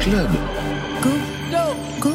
Club. Go. Go.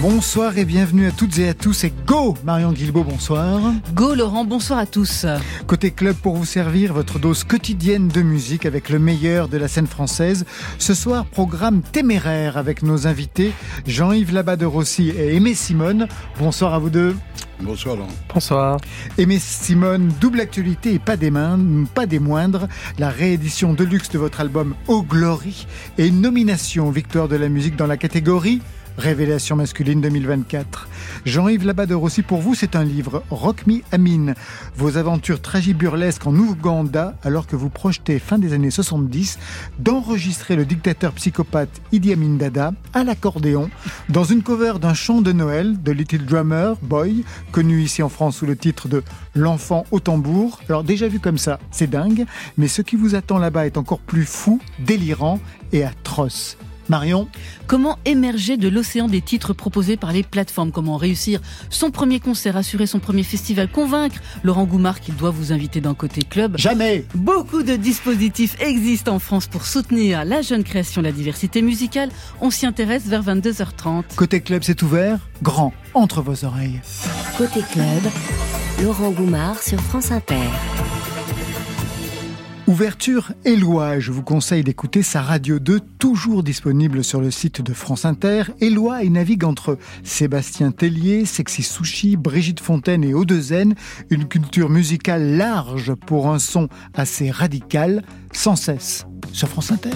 Bonsoir et bienvenue à toutes et à tous. Et go Marion Guilbault, bonsoir. Go Laurent, bonsoir à tous. Côté club pour vous servir votre dose quotidienne de musique avec le meilleur de la scène française. Ce soir, programme téméraire avec nos invités Jean-Yves Labat de Rossi et Aimé Simone. Bonsoir à vous deux. Bonsoir Laurent. Bonsoir. Aimé Simone, double actualité et pas des, mains, pas des moindres, la réédition de luxe de votre album Oh Glory et une nomination victoire de la musique dans la catégorie Révélation masculine 2024. Jean-Yves Labade aussi pour vous, c'est un livre, Rock Me Amin, vos aventures tragiburlesques en Ouganda alors que vous projetez fin des années 70 d'enregistrer le dictateur psychopathe Idi Amin Dada à l'accordéon dans une cover d'un chant de Noël de Little Drummer Boy, connu ici en France sous le titre de L'enfant au tambour. Alors déjà vu comme ça, c'est dingue, mais ce qui vous attend là-bas est encore plus fou, délirant et atroce. Marion Comment émerger de l'océan des titres proposés par les plateformes? Comment réussir son premier concert, assurer son premier festival, convaincre Laurent Goumard qu'il doit vous inviter d'un côté club? Jamais Beaucoup de dispositifs existent en France pour soutenir la jeune création, la diversité musicale. On s'y intéresse vers 22h30. Côté club, c'est ouvert, grand, entre vos oreilles. Côté club, Laurent Goumard sur France Inter. Ouverture Éloi, je vous conseille d'écouter sa Radio 2, toujours disponible sur le site de France Inter. Éloi, navigue entre Sébastien Tellier, Sexy Sushi, Brigitte Fontaine et Audezen, une culture musicale large pour un son assez radical, sans cesse, sur France Inter.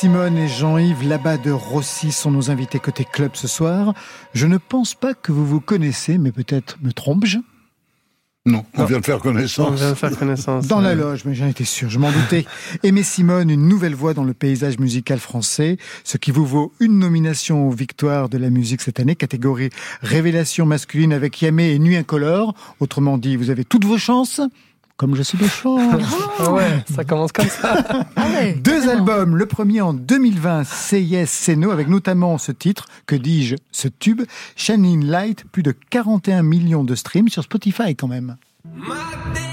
Simone et Jean-Yves Labat de Rossi sont nos invités côté club ce soir. Je ne pense pas que vous vous connaissez, mais peut-être me trompe-je? Non, on vient de faire connaissance. On vient de faire connaissance. Dans la loge, mais j'en étais sûr, je m'en doutais. Aimé Simone, une nouvelle voix dans le paysage musical français, ce qui vous vaut une nomination aux victoires de la musique cette année, catégorie révélation masculine avec Yamé et Nuit incolore. Autrement dit, vous avez toutes vos chances comme je suis de chance. Ah ouais, ça commence comme ça. Ah ouais, Deux albums, le premier en 2020, C'est Yes, C'est No, avec notamment ce titre, que dis-je, ce tube, Shining Light, plus de 41 millions de streams sur Spotify quand même. My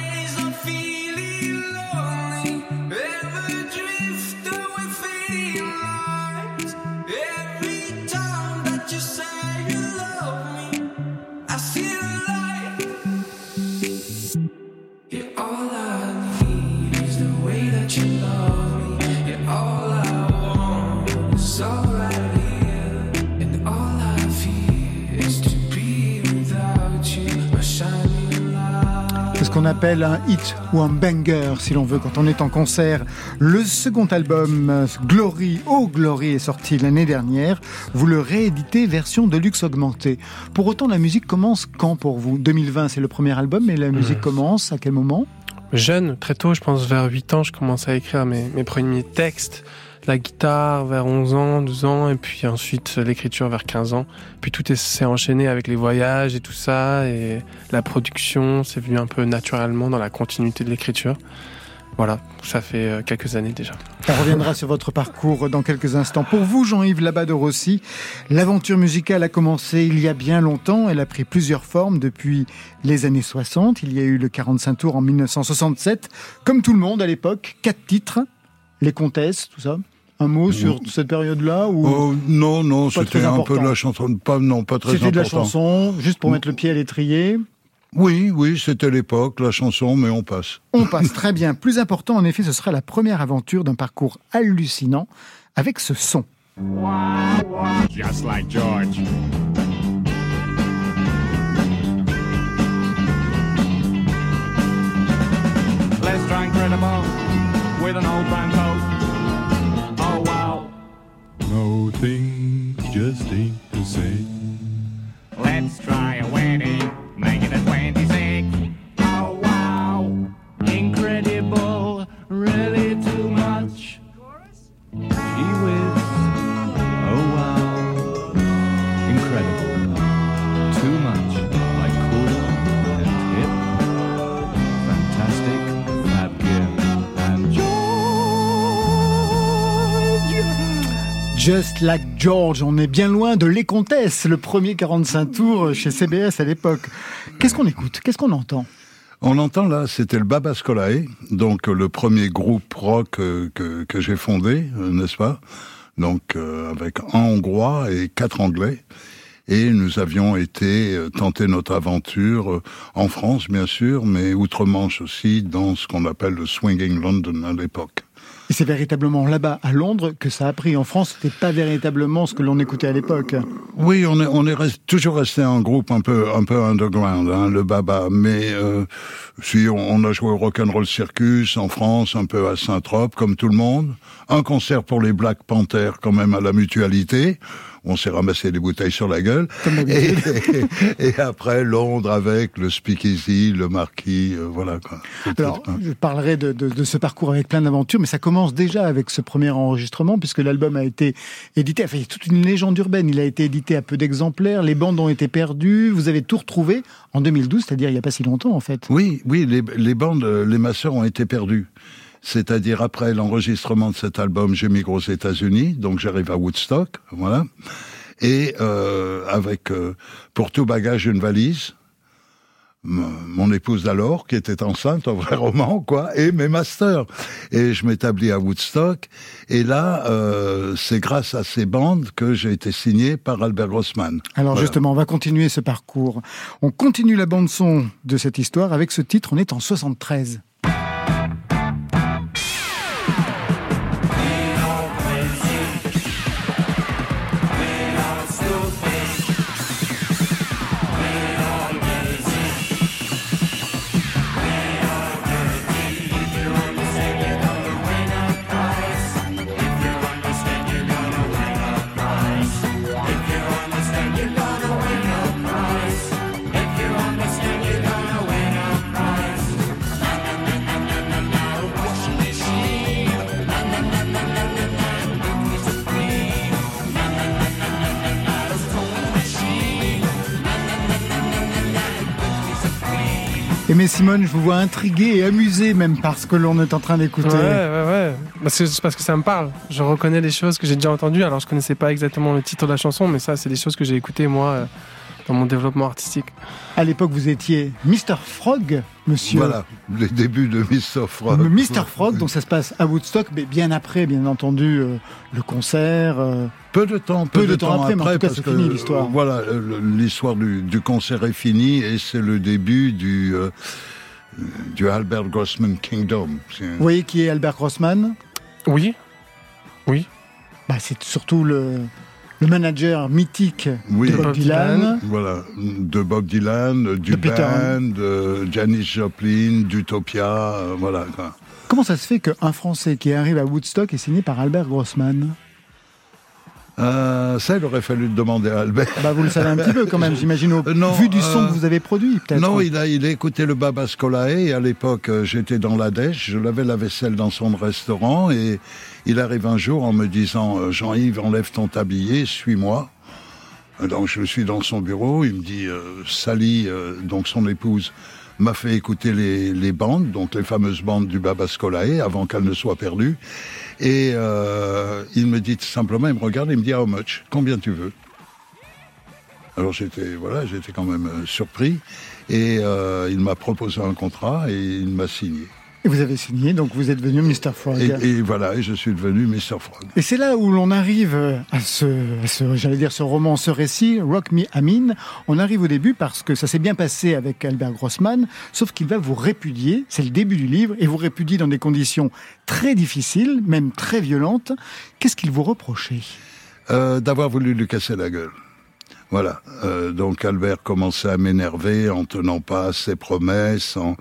appelle un hit ou un banger, si l'on veut, quand on est en concert. Le second album, euh, Glory, Oh Glory, est sorti l'année dernière. Vous le rééditez version deluxe augmentée. Pour autant, la musique commence quand pour vous? 2020, c'est le premier album, mais la musique commence à quel moment? Jeune, très tôt, je pense vers 8 ans, je commençais à écrire mes, mes premiers textes. La guitare vers 11 ans, 12 ans, et puis ensuite l'écriture vers 15 ans. Puis tout est- s'est enchaîné avec les voyages et tout ça, et la production, c'est venu un peu naturellement dans la continuité de l'écriture. Voilà, ça fait euh, quelques années déjà. On reviendra sur votre parcours dans quelques instants. Pour vous, Jean-Yves Labade Rossi, l'aventure musicale a commencé il y a bien longtemps. Elle a pris plusieurs formes depuis les années 60. Il y a eu le 45 tours en 1967. Comme tout le monde à l'époque, quatre titres, les comtesses, tout ça. Un mot sur cette période-là ou Oh, non, non, c'était un important. peu de la chanson. Pas, non, pas très c'était de la important. chanson, juste pour mettre le pied à l'étrier. Oui, oui, c'était l'époque, la chanson, mais on passe. On passe très bien. Plus important, en effet, ce sera la première aventure d'un parcours hallucinant avec ce son. just like George. Let's try incredible with an old time coat. Things just ain't the same. Let's try a wedding, Just Like George, on est bien loin de Les Comtesses, le premier 45 tours chez CBS à l'époque. Qu'est-ce qu'on écoute? Qu'est-ce qu'on entend? On entend là, c'était le Babascolae, donc euh, le premier groupe rock euh, que, j'ai fondé, euh, n'est-ce pas? Donc avec un Hongrois et quatre Anglais. Et nous avions été tenter notre aventure en France, bien sûr, mais outre-Manche aussi, dans ce qu'on appelle le Swinging London à l'époque. Et c'est véritablement là-bas, à Londres, que ça a pris. En France, c'était pas véritablement ce que l'on écoutait à l'époque. Oui, on est, on est toujours resté un groupe un peu, un peu underground, hein, le Baba. Mais euh, si on, on a joué au Rock'n'Roll Circus en France, un peu à Saint-Trope, comme tout le monde. Un concert pour les Black Panthers, quand même à la Mutualité. On s'est ramassé des bouteilles sur la gueule. Comme Et, et après Londres avec le Speakeasy, le Marquis, euh, voilà quoi. Alors, je parlerai de, de- de ce parcours avec plein d'aventures, mais ça commence déjà avec ce premier enregistrement, puisque l'album a été édité. Enfin, il y a toute une légende urbaine. Il a été édité à peu d'exemplaires. Les bandes ont été perdues. Vous avez tout retrouvé en 2012, c'est-à-dire il n'y a pas si longtemps, en fait. Oui, oui, les, les bandes, euh, les masseurs ont été perdus. C'est-à-dire après l'enregistrement de cet album, j'émigre aux États-Unis, donc j'arrive à Woodstock, voilà. Et euh, avec euh, pour tout bagage une valise, mon épouse d'alors qui était enceinte, un vrai roman, quoi, et mes masters. Et je m'établis à Woodstock. Et là, euh, c'est grâce à ces bandes que j'ai été signé par Albert Grossman. Alors Voilà. justement, on va continuer ce parcours. On continue la bande son de cette histoire avec ce titre. On est en 73. Mais Simone, je vous vois intrigué et amusé même par ce que l'on est en train d'écouter. Ouais, ouais, ouais. Bah, parce que ça me parle. Je reconnais les choses que j'ai déjà entendues. Alors, je connaissais pas exactement le titre de la chanson, mais ça, c'est des choses que j'ai écoutées, moi, euh, dans mon développement artistique. À l'époque, vous étiez Mr. Frog, monsieur. Voilà, les débuts de Mr. Frog. Mr. Frog, donc ça se passe à Woodstock, mais bien après, bien entendu, euh, le concert. euh, Peu de temps, peu, Peu de temps après, mais en tout cas, c'est fini, l'histoire. euh, Voilà, l'histoire du, du concert est finie et c'est le début du euh, du Albert Grossman Kingdom. Vous voyez qui est Albert Grossman? Oui, bah, C'est surtout le, le manager mythique Oui. de Bob Bob Dylan. Dylan. Voilà, de Bob Dylan, du De band, de Janis Joplin, d'Utopia, euh, voilà. Comment ça se fait qu'un Français qui arrive à Woodstock est signé par Albert Grossman? Euh, ça, il aurait fallu le demander à Albert. bah, Vous le savez un petit peu quand même, j'imagine, au Euh, non, vu du son euh, que vous avez produit, peut-être. Non, il a, il a écouté le Baba Scolae et à l'époque euh, j'étais dans la dèche, je lavais la vaisselle dans son restaurant et il arrive un jour en me disant euh, Jean-Yves enlève ton tablier, suis-moi. Donc je suis dans son bureau, il me dit euh, Sally, euh, donc son épouse, m'a fait écouter les, bandes, donc les fameuses bandes du Baba Scolae avant qu'elles ne soient perdues. Et il me dit tout simplement, il me regarde, il me dit How much? Combien tu veux? Alors j'étais voilà, j'étais quand même surpris et il m'a proposé un contrat et il m'a signé. Et vous avez signé, donc vous êtes devenu Mr. Frog. Et, et voilà, et je suis devenu Mr. Frog. Et c'est là où l'on arrive à ce, à ce j'allais dire, ce roman, ce récit, Rock Me Amin. On arrive au début parce que ça s'est bien passé avec Albert Grossman, sauf qu'il va vous répudier, c'est le début du livre, et vous répudie dans des conditions très difficiles, même très violentes. Qu'est-ce qu'il vous reprochait? Euh, D'avoir voulu lui casser la gueule. Voilà. Euh, donc Albert commençait à m'énerver en tenant pas ses promesses, en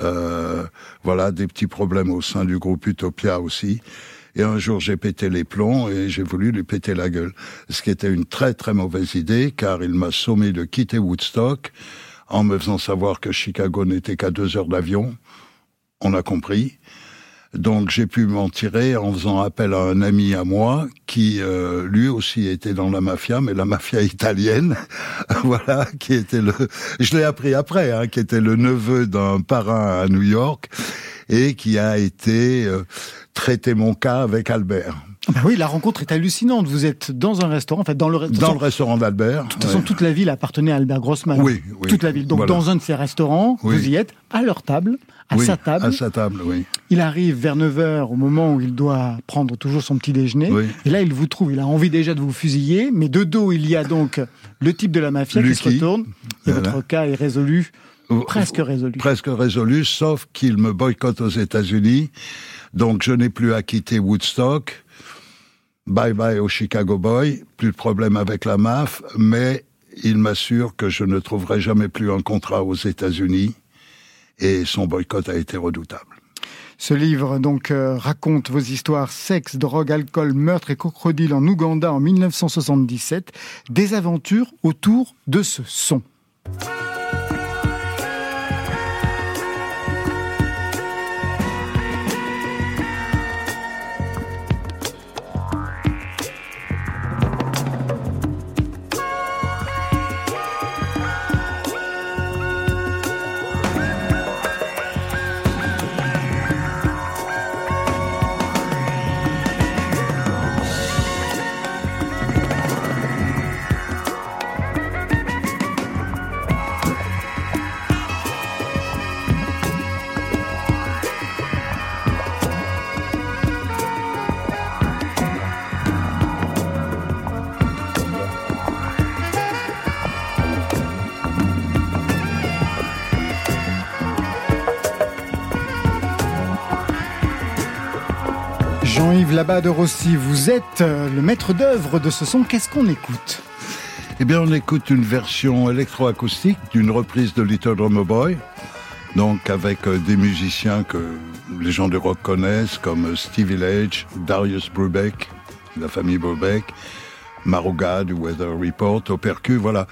euh, voilà des petits problèmes au sein du groupe Utopia aussi. Et un jour, j'ai pété les plombs et j'ai voulu lui péter la gueule. Ce qui était une très très mauvaise idée, car il m'a sommé de quitter Woodstock en me faisant savoir que Chicago n'était qu'à deux heures d'avion. On a compris. Donc j'ai pu m'en tirer en faisant appel à un ami à moi qui euh, lui aussi était dans la mafia, mais la mafia italienne, voilà, qui était le, je l'ai appris après, hein, qui était le neveu d'un parrain à New York et qui a été euh, traiter mon cas avec Albert Bah oui, la rencontre est hallucinante. Vous êtes dans un restaurant, en fait, dans le dans façon- restaurant d'Albert. De toute façon, ouais. toute la ville appartenait à Albert Grossman. Oui, oui. Toute la ville. Donc, Voilà. dans un de ces restaurants, Oui. vous y êtes, à leur table, à Oui, sa table. À sa table, oui. Il arrive vers 9h au moment où il doit prendre toujours son petit déjeuner. Oui. Et là, il vous trouve, il a envie déjà de vous fusiller, mais de dos, il y a donc le type de la mafia qui se retourne. Et Voilà. votre cas est résolu, presque résolu. Presque résolu, sauf qu'il me boycotte aux États-Unis. Donc je n'ai plus à quitter Woodstock. Bye bye au Chicago Boy. Plus de problème avec la MAF, mais il m'assure que je ne trouverai jamais plus un contrat aux États-Unis. Et son boycott a été redoutable. Ce livre donc euh, raconte vos histoires sexe, drogue, alcool, meurtre et crocodile en Ouganda en 1977, des aventures autour de ce son. Jean-Yves Labat de Rossi, vous êtes euh, le maître d'œuvre de ce son. Qu'est-ce qu'on écoute? Eh bien, on écoute une version électroacoustique d'une reprise de Little Drummer Boy, donc avec euh, des musiciens que les gens du rock connaissent, comme euh, Stevie Village, Darius Brubeck, la famille Brubeck, Maruga du Weather Report, au percu, voilà.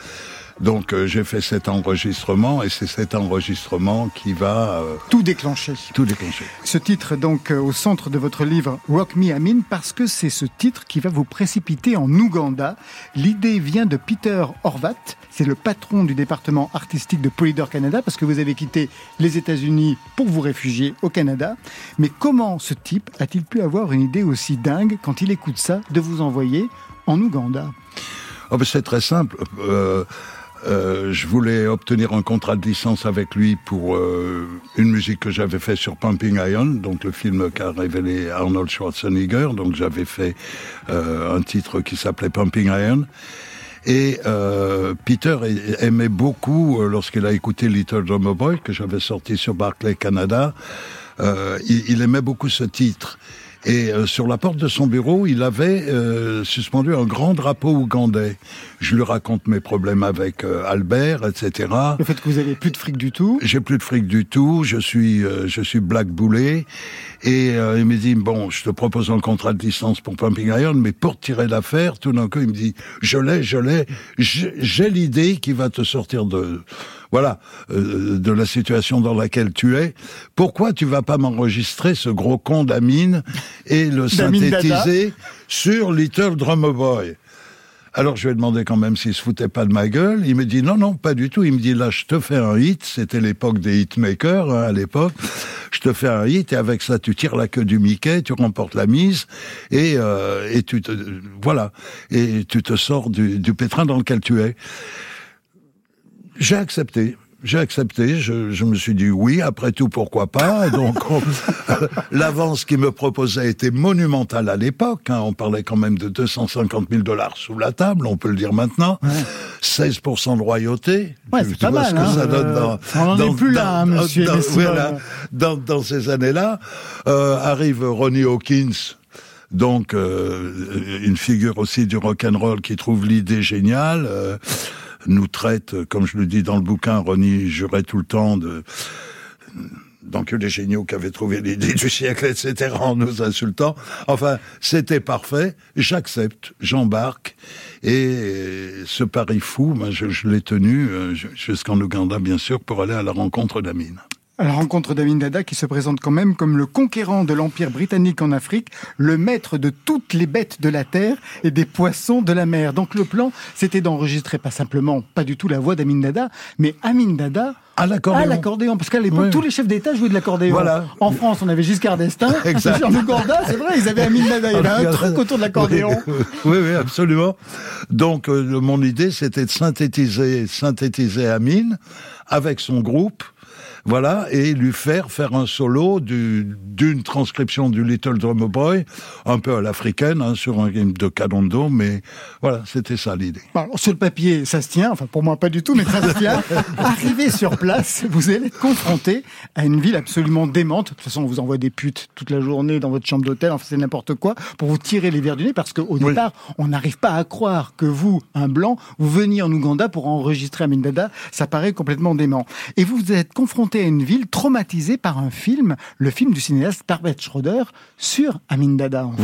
Donc euh, j'ai fait cet enregistrement et c'est cet enregistrement qui va euh, Tout déclenché. tout déclencher. Ce titre est donc euh, au centre de votre livre Rock Me Amin parce que c'est ce titre qui va vous précipiter en Ouganda. L'idée vient de Peter Horvat, c'est le patron du département artistique de Polydor Canada parce que vous avez quitté les États-Unis pour vous réfugier au Canada. Mais comment ce type a-t-il pu avoir une idée aussi dingue quand il écoute ça de vous envoyer en Ouganda? Oh, ben, c'est très simple. Euh, je voulais obtenir un contrat de licence avec lui pour euh, une musique que j'avais fait sur Pumping Iron, donc le film qu'a révélé Arnold Schwarzenegger. Donc j'avais fait euh, un titre qui s'appelait Pumping Iron. Et euh, Peter aimait beaucoup, euh, lorsqu'il a écouté Little Drummer Boy, que j'avais sorti sur Barclay Canada, il, il aimait beaucoup ce titre. Et euh, sur la porte de son bureau, il avait euh, suspendu un grand drapeau ougandais. Je lui raconte mes problèmes avec euh, Albert, etc. Le fait que vous avez plus de fric du tout. J'ai plus de fric du tout, je suis euh, je suis blackboulé et euh, il me dit bon, je te propose un contrat de licence pour Pumping Iron, mais pour tirer l'affaire, tout d'un coup il me dit je l'ai, je l'ai, j'ai j'ai l'idée qui va te sortir de voilà euh, de la situation dans laquelle tu es. Pourquoi tu vas pas m'enregistrer ce gros con d'Amine et le synthétiser sur Little Drummer Boy? Alors je lui ai demandé quand même s'il se foutait pas de ma gueule. Il me dit non, non, pas du tout. Il me dit là, je te fais un hit. C'était l'époque des hitmakers hein, à l'époque. Je te fais un hit et avec ça, tu tires la queue du Mickey, tu remportes la mise et euh, et tu te voilà et tu te sors du, du pétrin dans lequel tu es. J'ai accepté. J'ai accepté, je, je me suis dit oui, après tout, pourquoi pas? Donc, on- l'avance qu'il me proposait était monumentale à l'époque. hein. On parlait quand même de 250 000 dollars sous la table, on peut le dire maintenant. 16% de royauté. Ouais, Tu c'est pas vois mal, ce que hein. ça donne Euh, dans, on en est dans- plus là, hein, monsieur dans- voilà. dans, dans ces années-là. Euh, arrive Ronnie Hawkins, donc euh, une figure aussi du rock and roll qui trouve l'idée géniale. euh, nous traite, comme je le dis dans le bouquin, Ronnie jurait tout le temps de d'enculés géniaux qui avaient trouvé l'idée du siècle, etc., en nous insultant. Enfin, c'était parfait. J'accepte, j'embarque. Et ce pari fou, ben, je, l'ai tenu euh, ju- jusqu'en Ouganda, bien sûr, pour aller à la rencontre d'Amine. À la rencontre d'Amin Dada qui se présente quand même comme le conquérant de l'Empire britannique en Afrique, le maître de toutes les bêtes de la terre et des poissons de la mer. Donc le plan, c'était d'enregistrer pas simplement, pas du tout la voix d'Amin Dada, mais Amin Dada À l'accordéon. Parce qu'à l'époque, Oui. tous les chefs d'État jouaient de l'accordéon. Voilà. En France, on avait Giscard d'Estaing. Exact. En Ouganda, c'est vrai, ils avaient Amin Dada. Il y avait un truc autour de l'accordéon. Oui, oui, oui, absolument. Donc, euh, mon idée, c'était de synthétiser, synthétiser Amine avec son groupe. Voilà, et lui faire faire un solo du- d'une transcription du Little Drummer Boy, un peu à l'africaine, hein, sur un game de Kadondo, mais voilà, c'était ça l'idée. Sur le papier, ça se tient. Enfin, pour moi, pas du tout, mais ça se tient. Arrivé sur place, vous allez être confronté à une ville absolument démente. De toute façon, on vous envoie des putes toute la journée dans votre chambre d'hôtel. Enfin, c'est n'importe quoi pour vous tirer les verres du nez parce qu'au Oui. départ, on n'arrive pas à croire que vous, un blanc, vous veniez en Ouganda pour enregistrer Amin Dada. Ça paraît complètement dément. Et vous êtes confronté une ville traumatisée par un film, le film du cinéaste Barbet Schroeder sur Amin Dada. En fait.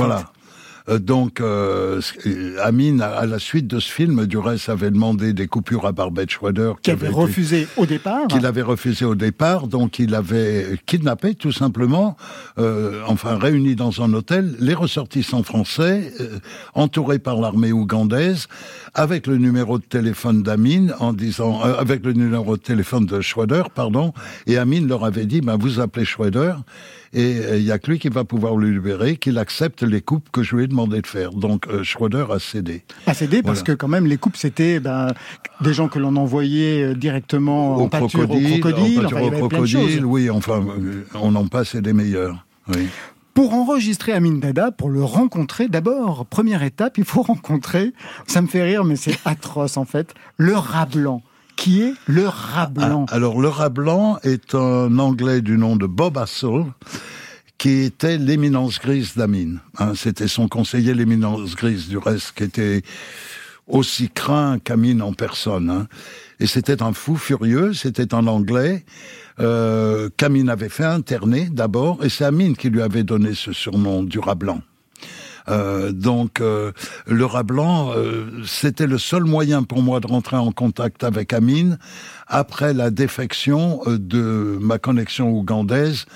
Donc, euh, ce- euh, Amine, à, la suite de ce film, du reste, avait demandé des coupures à Barbet Schroeder, Qui avait refusé au départ. qu'il avait refusé au départ, donc il avait kidnappé tout simplement, euh, enfin réuni dans un hôtel, les ressortissants français, euh, entourés par l'armée ougandaise, avec le numéro de téléphone d'Amine, en disant, euh, avec le numéro de téléphone de Schroeder, pardon, et Amine leur avait dit, ben, vous appelez Schroeder, et euh, il y a que lui qui va pouvoir le libérer, qu'il accepte les coupes que je lui ai demandé de faire. Donc euh, Schroeder a cédé. à céder parce Voilà. que quand même les coupes c'était ben, des gens que l'on envoyait euh, directement en au pâture crocodile, au crocodile, en enfin, pâture au crocodile, oui, enfin, on en passe et des meilleurs. Oui. Pour enregistrer Amin Dada, pour le rencontrer, d'abord, première étape, il faut rencontrer, ça me fait rire mais c'est atroce en fait, le rat blanc. Qui est le rat blanc Ah, alors, le rat blanc est un Anglais du nom de Bob Hassel, qui était l'éminence grise d'Amine. Hein, C'était son conseiller, l'éminence grise, du reste, qui était aussi craint qu'Amine en personne. hein. Et c'était un fou furieux, c'était un Anglais euh, qu'Amine avait fait interner d'abord, et c'est Amine qui lui avait donné ce surnom du rat blanc. Euh, donc euh, le rat blanc, euh, c'était le seul moyen pour moi de rentrer en contact avec Amine après la défection euh, de ma connexion ougandaise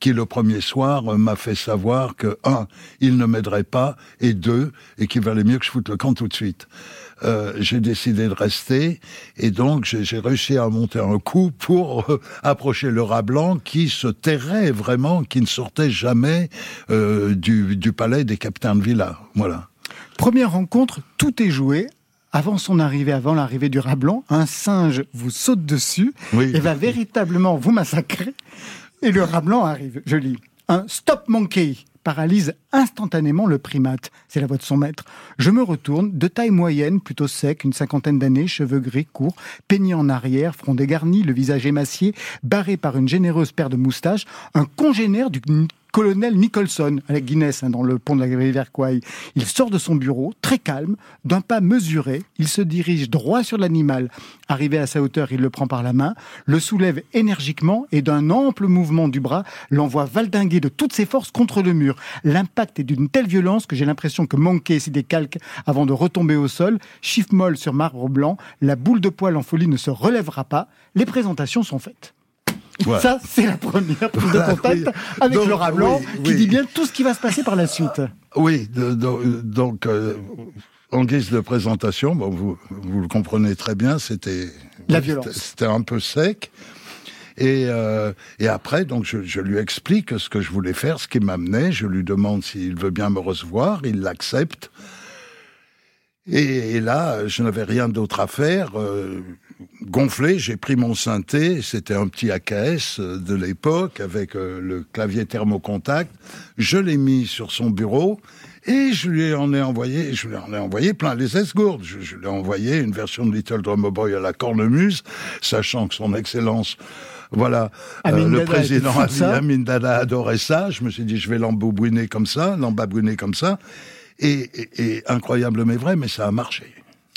qui le premier soir m'a fait savoir que un, il ne m'aiderait pas et deux, et qu'il valait mieux que je foute le camp tout de suite. Euh, j'ai décidé de rester et donc j'ai réussi à monter un coup pour euh, approcher le rat blanc qui se tairait vraiment, qui ne sortait jamais euh, du, du palais des capitains de villa. Voilà. Première rencontre, tout est joué. Avant son arrivée, avant l'arrivée du rat blanc, un singe vous saute dessus Oui. et va véritablement vous massacrer. Et le rat blanc arrive, je lis. Un stop monkey paralyse instantanément le primate. C'est la voix de son maître. Je me retourne, de taille moyenne, plutôt sec, une cinquantaine d'années, cheveux gris, courts, peignés en arrière, front dégarni, le visage émacié, barré par une généreuse paire de moustaches, un congénère du colonel Nicholson, avec Guinness, hein, dans le pont de la rivière Kwai. Il sort de son bureau, très calme, d'un pas mesuré. Il se dirige droit sur l'animal. Arrivé à sa hauteur, il le prend par la main, le soulève énergiquement et d'un ample mouvement du bras, l'envoie valdinguer de toutes ses forces contre le mur. L'impact est d'une telle violence que j'ai l'impression que Monkey s'y décalque avant de retomber au sol. Chiffre molle sur marbre blanc, la boule de poil en folie ne se relèvera pas. Les présentations sont faites. Ouais. Ça, c'est la première prise de Voilà, contact oui. avec Donc, le rat blanc oui, qui oui. dit bien tout ce qui va se passer par la suite. Oui, de- de- donc euh, en guise de présentation, bon, vous, vous le comprenez très bien, c'était La c'était- violence. C'était un peu sec. Et, euh, et après, donc je, je lui explique ce que je voulais faire, ce qui m'amenait. Je lui demande s'il veut bien me recevoir. Il l'accepte. Et, et là, je n'avais rien d'autre à faire. Euh, gonflé, j'ai pris mon synthé. C'était un petit AKS euh, de l'époque avec euh, le clavier thermocontact. Je l'ai mis sur son bureau. Et je lui en ai envoyé, je lui en ai envoyé plein les esgourdes. Je, je lui ai envoyé une version de Little Drummer Boy à la cornemuse, sachant que son excellence, voilà, euh, le président. Amin Dada adorait ça. Je me suis dit, je vais l'embobouiner comme ça, l'embabouiner comme ça. Et, et, et incroyable mais vrai, mais ça a marché.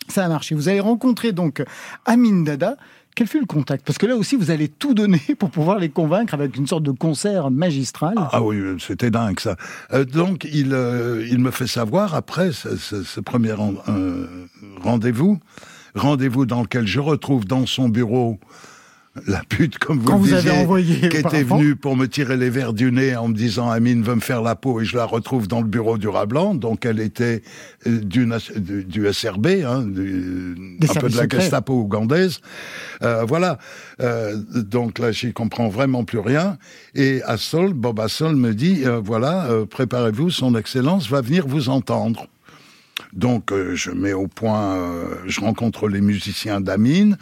Ça a marché. Vous avez rencontré donc Amin Dada. Quel fut le contact? Parce que là aussi, vous allez tout donner pour pouvoir les convaincre avec une sorte de concert magistral. Ah oui, c'était dingue ça. Euh, donc il, euh, il me fait savoir après ce, premier euh, rendez-vous, rendez-vous dans lequel je retrouve dans son bureau la pute, comme vous Quand le vous avez disiez, envoyé qui était venue pour me tirer les verres du nez en me disant Amine veut me faire la peau et je la retrouve dans le bureau du rat blanc. Donc elle était euh, du, nas- du, du SRB, hein, du- un peu de la secrets. Gestapo ougandaise. Euh, voilà. Euh, donc là, j'y comprends vraiment plus rien. Et Assol, Bob Assol me dit, euh, voilà, euh, préparez-vous, son Excellence va venir vous entendre. Donc euh, je mets au point, euh, je rencontre les musiciens d'Amine,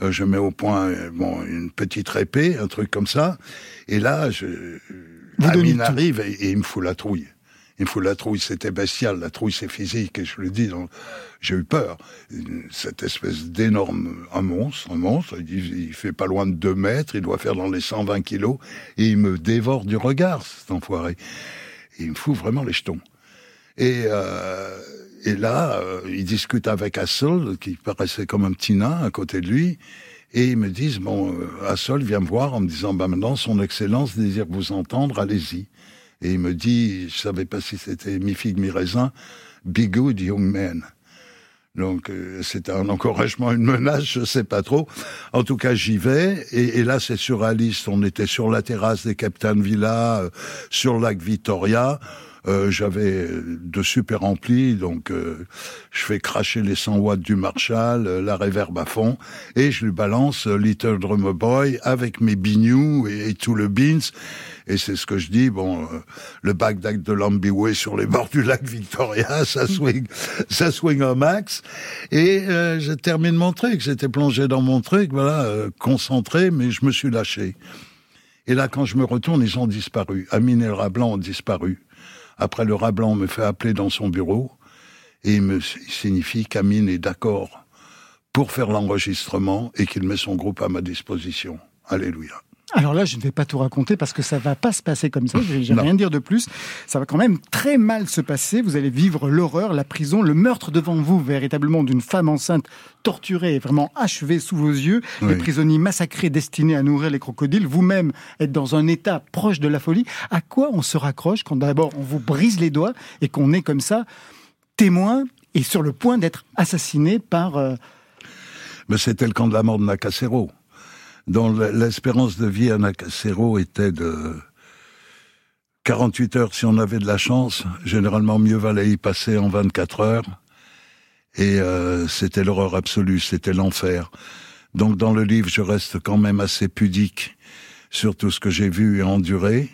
je mets au point euh, bon, une petite répée, un truc comme ça. Et là, je, Vous Amine arrive et, et il me fout la trouille. Il me fout la trouille, c'était bestial. La trouille, c'est physique, et je le dis. J'ai eu peur. Cette espèce d'énorme, un monstre, un monstre. Il, fait pas loin de 2 mètres, il doit faire dans les 120 kilos, et il me dévore du regard, cet enfoiré. Et il me fout vraiment les jetons. Et, euh, et là, euh, ils discutent avec Assol, qui paraissait comme un petit nain à côté de lui, et ils me disent, bon, euh, Assol vient me voir en me disant, bah maintenant, son Excellence désire vous entendre, allez-y. Et il me dit, je savais pas si c'était mi-figue, mi-raisin, be good, young man. Donc euh, c'était un encouragement, une menace, je sais pas trop. En tout cas, j'y vais. Et, et là, c'est surréaliste. On était sur la terrasse des Captain Villa, euh, sur le lac Victoria. Euh, J'avais de super amplis, donc euh, je fais cracher les 100 watts du Marshall, euh, la réverb à fond, et je lui balance euh, Little Drummer Boy avec mes bignous et, tout le beans. Et c'est ce que je dis, bon, le Bagdad de Lambiway sur les bords du lac Victoria, ça swing, ça swing au max. Et euh, je termine mon truc, j'étais plongé dans mon truc, voilà, euh, concentré, mais je me suis lâché. Et là, quand je me retourne, ils ont disparu. Amine et blanc ont disparu. Après, le rat blanc me fait appeler dans son bureau et il me signifie qu'Amine est d'accord pour faire l'enregistrement et qu'il met son groupe à ma disposition. Alléluia. Alors là, je ne vais pas tout raconter parce que ça va pas se passer comme ça. Je vais rien dire de plus. Ça va quand même très mal se passer. Vous allez vivre l'horreur, la prison, le meurtre devant vous, véritablement d'une femme enceinte torturée et vraiment achevée sous vos yeux. Oui. Les prisonniers massacrés destinés à nourrir les crocodiles. Vous-même êtes dans un état proche de la folie. À quoi on se raccroche quand d'abord on vous brise les doigts et qu'on est comme ça témoin et sur le point d'être assassiné par euh, Mais c'était le camp de la mort de Nakasero, dont l'espérance de vie à Nakasero était de 48 heures si on avait de la chance. Généralement, mieux valait y passer en 24 heures. Et euh, c'était l'horreur absolue, c'était l'enfer. Donc dans le livre, je reste quand même assez pudique sur tout ce que j'ai vu et enduré.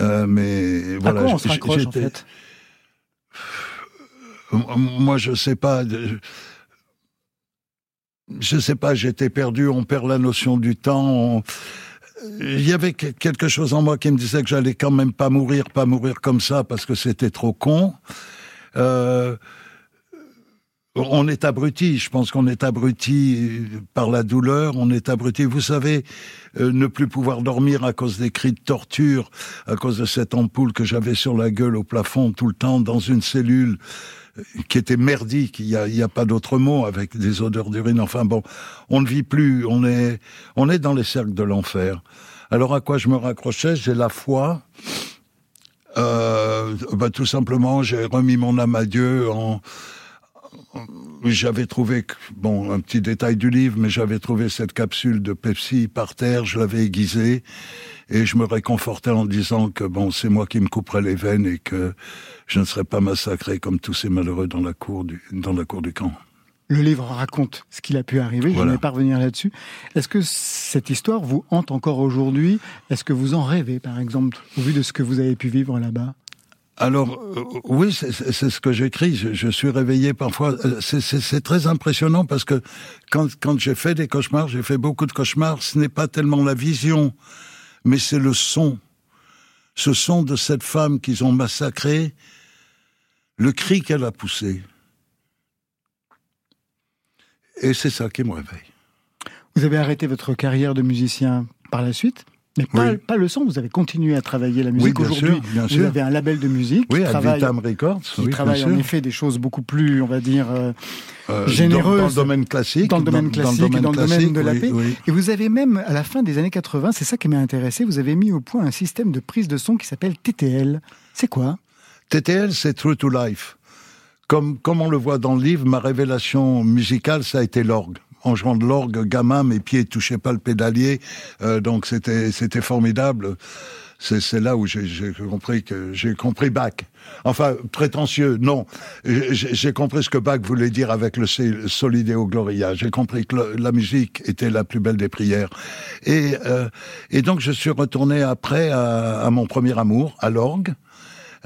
Euh, mais voilà, à quoi on j- se raccroche en j'étais- fait? M- Moi, je sais pas. Je sais pas. J'étais perdu. On perd la notion du temps. on- Il y avait que- quelque chose en moi qui me disait que j'allais quand même pas mourir, pas mourir comme ça parce que c'était trop con. Euh, on est abruti. Je pense qu'on est abruti par la douleur. On est abruti. Vous savez, euh, ne plus pouvoir dormir à cause des cris de torture, à cause de cette ampoule que j'avais sur la gueule au plafond tout le temps dans une cellule qui était merdique. Il y a, y a pas d'autre mot avec des odeurs d'urine. Enfin bon, on ne vit plus. On est, on est dans les cercles de l'enfer. Alors à quoi je me raccrochais J'ai la foi. Euh, bah, tout simplement, j'ai remis mon âme à Dieu en, j'avais trouvé, bon, un petit détail du livre, mais j'avais trouvé cette capsule de Pepsi par terre, je l'avais aiguisée, et je me réconfortais en disant que, bon, c'est moi qui me couperais les veines et que je ne serais pas massacré comme tous ces malheureux dans la cour du, dans la cour du camp. Le livre raconte ce qu'il a pu arriver, je ne vais pas revenir là-dessus. Est-ce que cette histoire vous hante encore aujourd'hui? Est-ce que vous en rêvez, par exemple, au vu de ce que vous avez pu vivre là-bas? Alors, euh, oui, c'est- ce que j'écris. Je, je suis réveillé parfois. Euh, c'est très impressionnant parce que quand, quand j'ai fait des cauchemars, j'ai fait beaucoup de cauchemars, ce n'est pas tellement la vision, mais c'est le son. Ce son de cette femme qu'ils ont massacrée, le cri qu'elle a poussé. Et c'est ça qui me réveille. Vous avez arrêté votre carrière de musicien par la suite mais pas, Oui. pas le son, vous avez continué à travailler la musique. bien Aujourd'hui, sûr, bien vous sûr. avez un label de musique Oui, qui travaille, Vitam Records. qui oui, travaille en sûr. effet des choses beaucoup plus, on va dire, euh, Euh, généreuse. Dans, dans le domaine classique. dans le domaine classique, dans le domaine, classique, de la oui, paix. oui. Et vous avez même, à la fin des années 80, c'est ça qui m'a intéressé, vous avez mis au point un système de prise de son qui s'appelle TTL. C'est quoi? TTL, c'est True to Life. Comme, comme on le voit dans le livre, ma révélation musicale, ça a été l'orgue. En jouant de l'orgue, gamin, mes pieds touchaient pas le pédalier, euh, donc c'était c'était formidable. C'est là où j'ai compris que j'ai compris Bach. Enfin, prétentieux, non. J'ai compris ce que Bach voulait dire avec le Sol- Solideo Gloria. J'ai compris que la musique était la plus belle des prières. Et, euh, et donc je suis retourné après à, à mon premier amour, à l'orgue.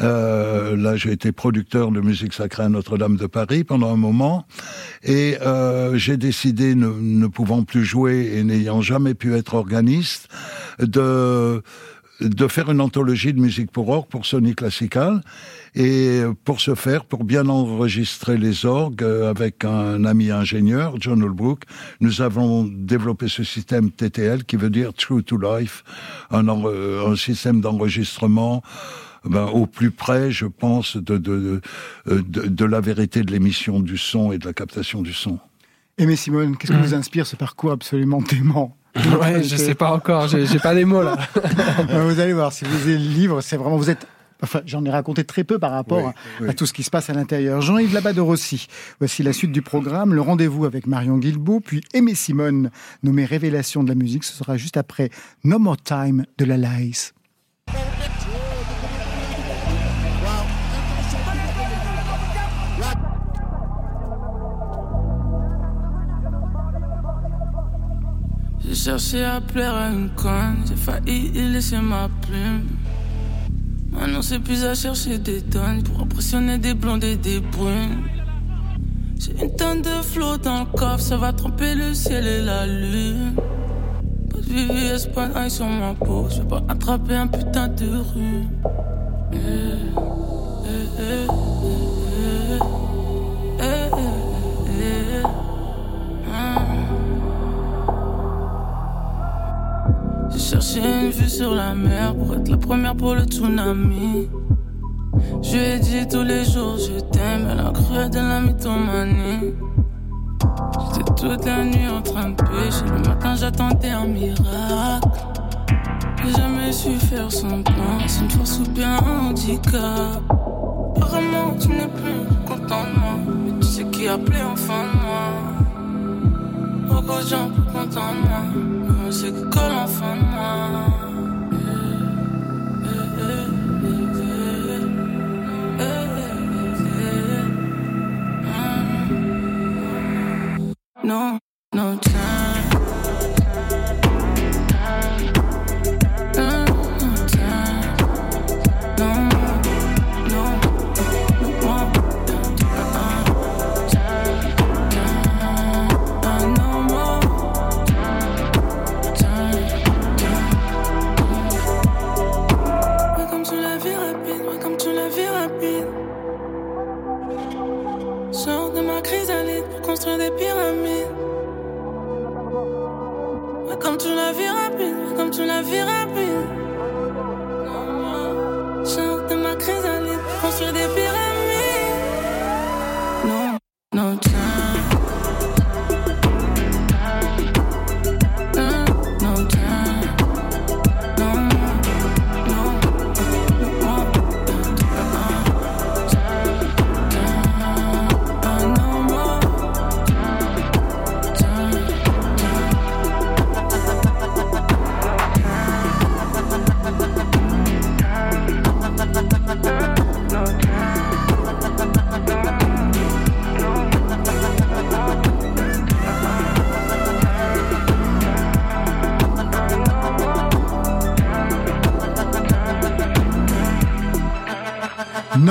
Euh, là, j'ai été producteur de musique sacrée à Notre-Dame de Paris pendant un moment, et euh, j'ai décidé, ne, ne pouvant plus jouer et n'ayant jamais pu être organiste, de de faire une anthologie de musique pour orgue pour Sony Classical. Et pour ce faire, pour bien enregistrer les orgues euh, avec un ami ingénieur, John Holbrook, nous avons développé ce système TTL qui veut dire True to Life, un, un système d'enregistrement ben, au plus près, je pense, de, de, de, de, de la vérité de l'émission du son et de la captation du son. Aimé Simone, qu'est-ce que vous inspire ce parcours absolument dément Ouais, je sais pas encore, j'ai pas les mots là. Euh, Vous allez voir, si vous lisez le livre, c'est vraiment, vous êtes, enfin, j'en ai raconté très peu par rapport Oui, à, oui. à tout ce qui se passe à l'intérieur. Jean-Yves Labat de Rossi. Voici la suite du programme, le rendez-vous avec Marion Guilbault, puis Aimé Simone, nommé Révélation de la musique. Ce sera juste après No More Time de la Lice. J'ai cherché à plaire à une conne, j'ai failli y laisser ma plume. Maintenant c'est plus à chercher des tonnes pour impressionner des blondes et des brunes. J'ai une tonne de flots dans le coffre, ça va tromper le ciel et la lune. Pas de VVS, pas sur ma peau, je vais pas attraper un putain de rhume. Eh, eh, eh, Ah. J'ai sur la mer pour être la première pour le tsunami. Je lui ai dit tous les jours je t'aime, elle a cru de la mythomanie. J'étais toute la nuit en train de pêcher, le matin j'attendais un miracle. J'ai jamais su faire son plan, c'est une force ou bien un handicap. Apparemment tu n'es plus content de moi, mais tu sais qui a appelé enfin de moi. Beaucoup de gens plus contents de moi, sait que enfin de moi.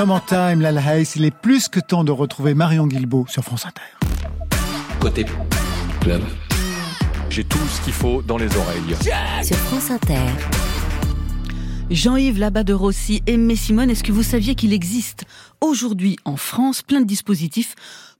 More Time, Lal Hayes, il est plus que temps de retrouver Marion Guilbault sur France Inter. Côté club. J'ai tout ce qu'il faut dans les oreilles. Sur France Inter. Jean-Yves Labat de Rossi et Aimé Simone, est-ce que vous saviez qu'il existe aujourd'hui en France plein de dispositifs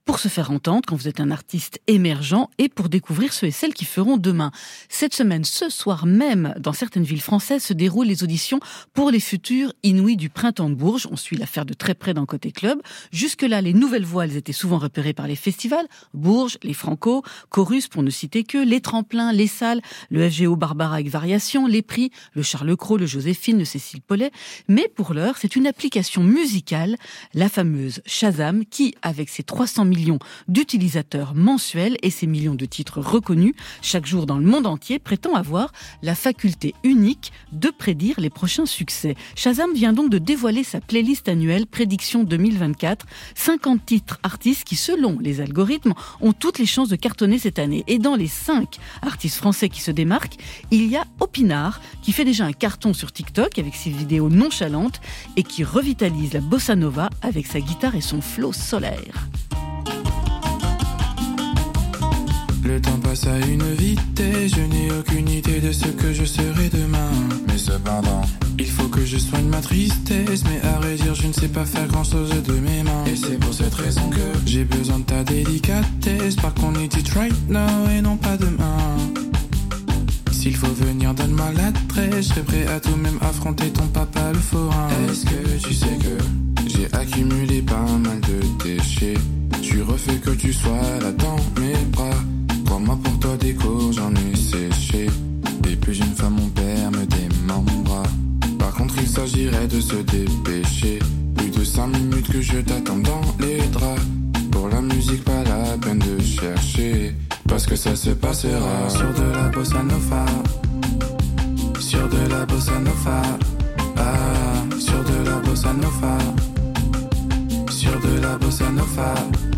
pour se faire entendre quand vous êtes un artiste émergent et pour découvrir ceux et celles qui feront demain. Cette semaine, ce soir même, dans certaines villes françaises, se déroulent les auditions pour les futurs Inouïs du Printemps de Bourges. On suit l'affaire de très près d'un côté club. Jusque-là, les nouvelles voix, elles étaient souvent repérées par les festivals. Bourges, les Franco, Chorus, pour ne citer que, les tremplins, les salles, le FGO Barbara avec variation, les prix, le Charles Cros, le Joséphine, le Cécile Paulet. Mais pour l'heure, c'est une application musicale, la fameuse Shazam, qui, avec ses 300 millions d'utilisateurs mensuels et ses millions de titres reconnus chaque jour dans le monde entier, prétend avoir la faculté unique de prédire les prochains succès. Shazam vient donc de dévoiler sa playlist annuelle Prédiction 2024, 50 titres artistes qui, selon les algorithmes, ont toutes les chances de cartonner cette année. Et dans les 5 artistes français qui se démarquent, il y a Opinard, qui fait déjà un carton sur TikTok avec ses vidéos nonchalantes et qui revitalise la bossa nova avec sa guitare et son flow solaire. Le temps passe à une vitesse, je n'ai aucune idée de ce que je serai demain. Mais cependant, il faut que je soigne ma tristesse. Mais à vrai dire, je ne sais pas faire grand chose de mes mains. Et c'est pour cette raison que j'ai besoin de ta délicatesse. Par qu'on est it right now et non pas demain. S'il faut venir, donne-moi l'adresse. Je serai prêt à tout même affronter ton papa le forain. Est-ce que tu sais que j'ai accumulé pas mal de déchets? Tu refais que tu sois là dans mes bras. Crois-moi pour toi des cours j'en ai séché. Et puis une fois mon père me démembra. Par contre il s'agirait de se dépêcher. Plus de 5 minutes que je t'attends dans les draps. Pour la musique pas la peine de chercher. Parce que ça se passera sur de la bossa nova. Sur de la bossa nova. Ah, sur de la bossa nova. Sur de la bossa nova.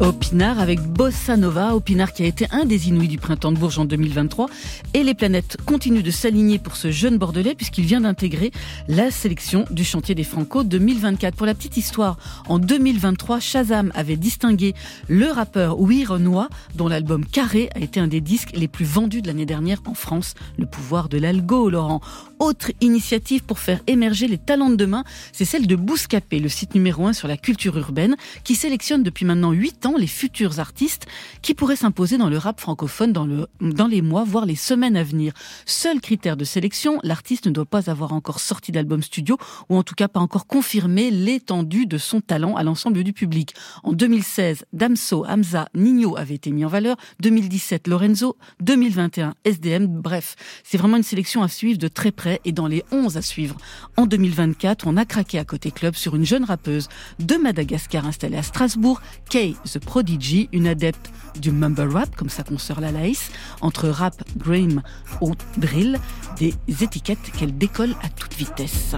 Opinard avec Bossa Nova, Opinard qui a été un des Inuits du printemps de Bourges en 2023. Et les planètes continuent de s'aligner pour ce jeune Bordelais puisqu'il vient d'intégrer la sélection du chantier des Franco 2024. Pour la petite histoire, en 2023, Shazam avait distingué le rappeur Oui Renoir, dont l'album Carré a été un des disques les plus vendus de l'année dernière en France. Le pouvoir de l'algo, Laurent. Autre initiative pour faire émerger les talents de demain, c'est celle de Bouscapé, le site numéro un sur la culture urbaine, qui sélectionne depuis maintenant 8 les futurs artistes qui pourraient s'imposer dans le rap francophone dans, le, dans les mois, voire les semaines à venir. Seul critère de sélection, l'artiste ne doit pas avoir encore sorti d'album studio ou en tout cas pas encore confirmé l'étendue de son talent à l'ensemble du public. En 2016, Damso, Hamza, Nino avaient été mis en valeur, 2017 Lorenzo, 2021 SDM, bref, c'est vraiment une sélection à suivre de très près et dans les 11 à suivre. En 2024, on a craqué à côté club sur une jeune rappeuse de Madagascar installée à Strasbourg, Kay Prodigy, une adepte du mumble rap, comme sa consoeur la Laïs, entre rap, grime ou drill, des étiquettes qu'elle décolle à toute vitesse.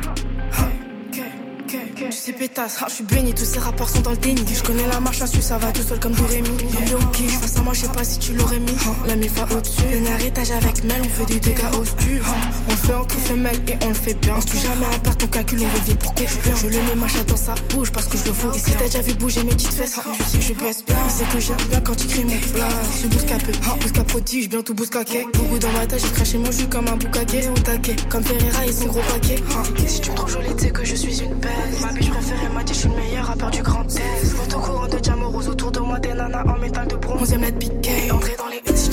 Tu sais pétasse, ah, je suis béni, tous ces rapports sont dans le déni. Je connais la marche là-dessus, ça va tout seul comme Dorémy. Ok, je face à moi, je sais pas si tu l'aurais mis. La mif va au-dessus, un héritage avec Mel, on fait des dégâts au stu. On fait en fait Mel et on le fait bien. Si tu jamais à part ton calcul, on revient pour que je Je le mets machin dans sa bouche parce que je le veux. Et si t'as déjà vu bouger mes petites fesses, tu sais que je baisse bien. C'est que j'aime bien quand tu cries mon plat. Je suis bousca peu, bousca prodige, bien tout bousca quai. Beaucoup dans ma tête, j'ai craché mon jus comme un boucaquet. Au taquet, comme Ferreira et son gros paquet. Si tu me trouves jolie, tu sais que je suis une belle. Ma biche préférée m'a dit je suis le meilleur rappeur du grand Est. Photo courant de diamants autour de moi, des nanas en métal de bronze. 11 mètre piqué, entrer dans les Si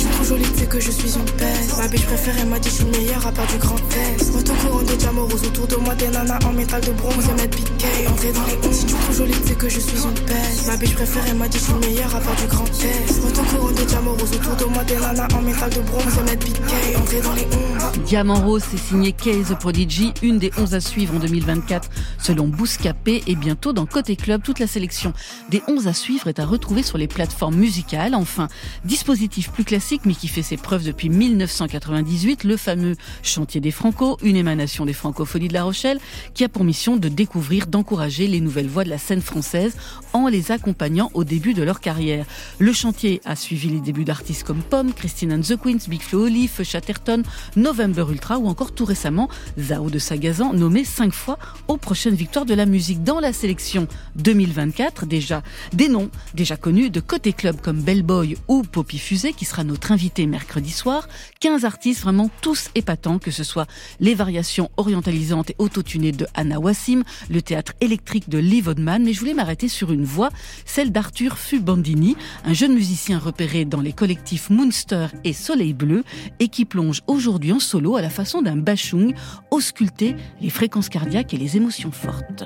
sais que je suis une peste. Ma biche préférée m'a dit je suis le meilleur rappeur du grand Est. Photo courant de diamants autour de moi, des nanas en métal de bronze. 11 mètre piqué, entrer dans les Si tu trouves jolie, sais que je suis une peste. Ma biche préférée m'a dit je suis le meilleur rappeur du grand Est. Photo courant de diamants autour de moi, des nanas en métal de bronze. 11 mètre piqué, entrer dans les ondes. Diamant Rose, c'est signé Kay the Prodigy, une des 11 à suivre en 2024 selon Bouscapé et bientôt dans Côté Club. Toute la sélection des 11 à suivre est à retrouver sur les plateformes musicales. Enfin, dispositif plus classique mais qui fait ses preuves depuis 1998, le fameux Chantier des Franco, une émanation des Francophonies de La Rochelle, qui a pour mission de découvrir, d'encourager les nouvelles voix de la scène française en les accompagnant au début de leur carrière. Le chantier a suivi les débuts d'artistes comme Pomme, Christine and the Queens, Big Flo Oli, Feu Chatterton, November Ultra ou encore tout récemment Zao de Sagazan, nommé cinq fois aux prochaines victoires de la musique dans la sélection 2024. Déjà des noms déjà connus de côté club comme Bellboy ou Poppy Fusée qui sera notre invité mercredi soir. 15 artistes vraiment tous épatants, que ce soit les variations orientalisantes et autotunées de Anna Wassim, le théâtre électrique de Lee Vodman, mais je voulais m'arrêter sur une voix, celle d'Arthur Fubandini, un jeune musicien repéré dans les collectifs Moonster et Soleil Bleu et qui plonge aujourd'hui en solo à la façon d'un bachung, ausculter les fréquences cardiaques et les émotions fortes.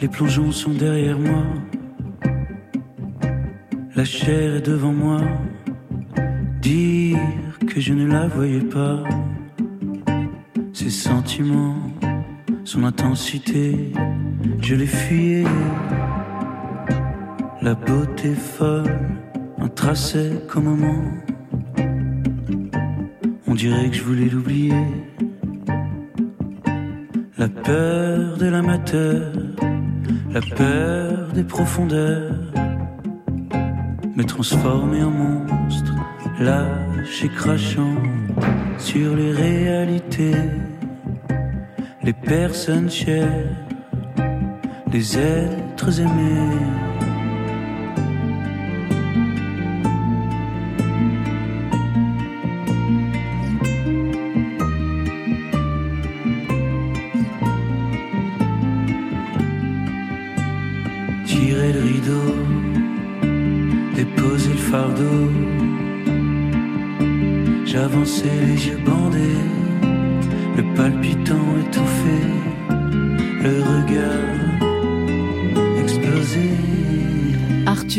Les plongeons sont derrière moi. La chair est devant moi. Dire que je ne la voyais pas. Ses sentiments, son intensité, je les fuyais. La beauté folle, un tracé comme moment. On dirait que je voulais l'oublier. La peur de l'amateur, la peur des profondeurs, me transformer en monstre, lâche et crachant sur les réalités, les personnes chères, les êtres aimés. J'avançais les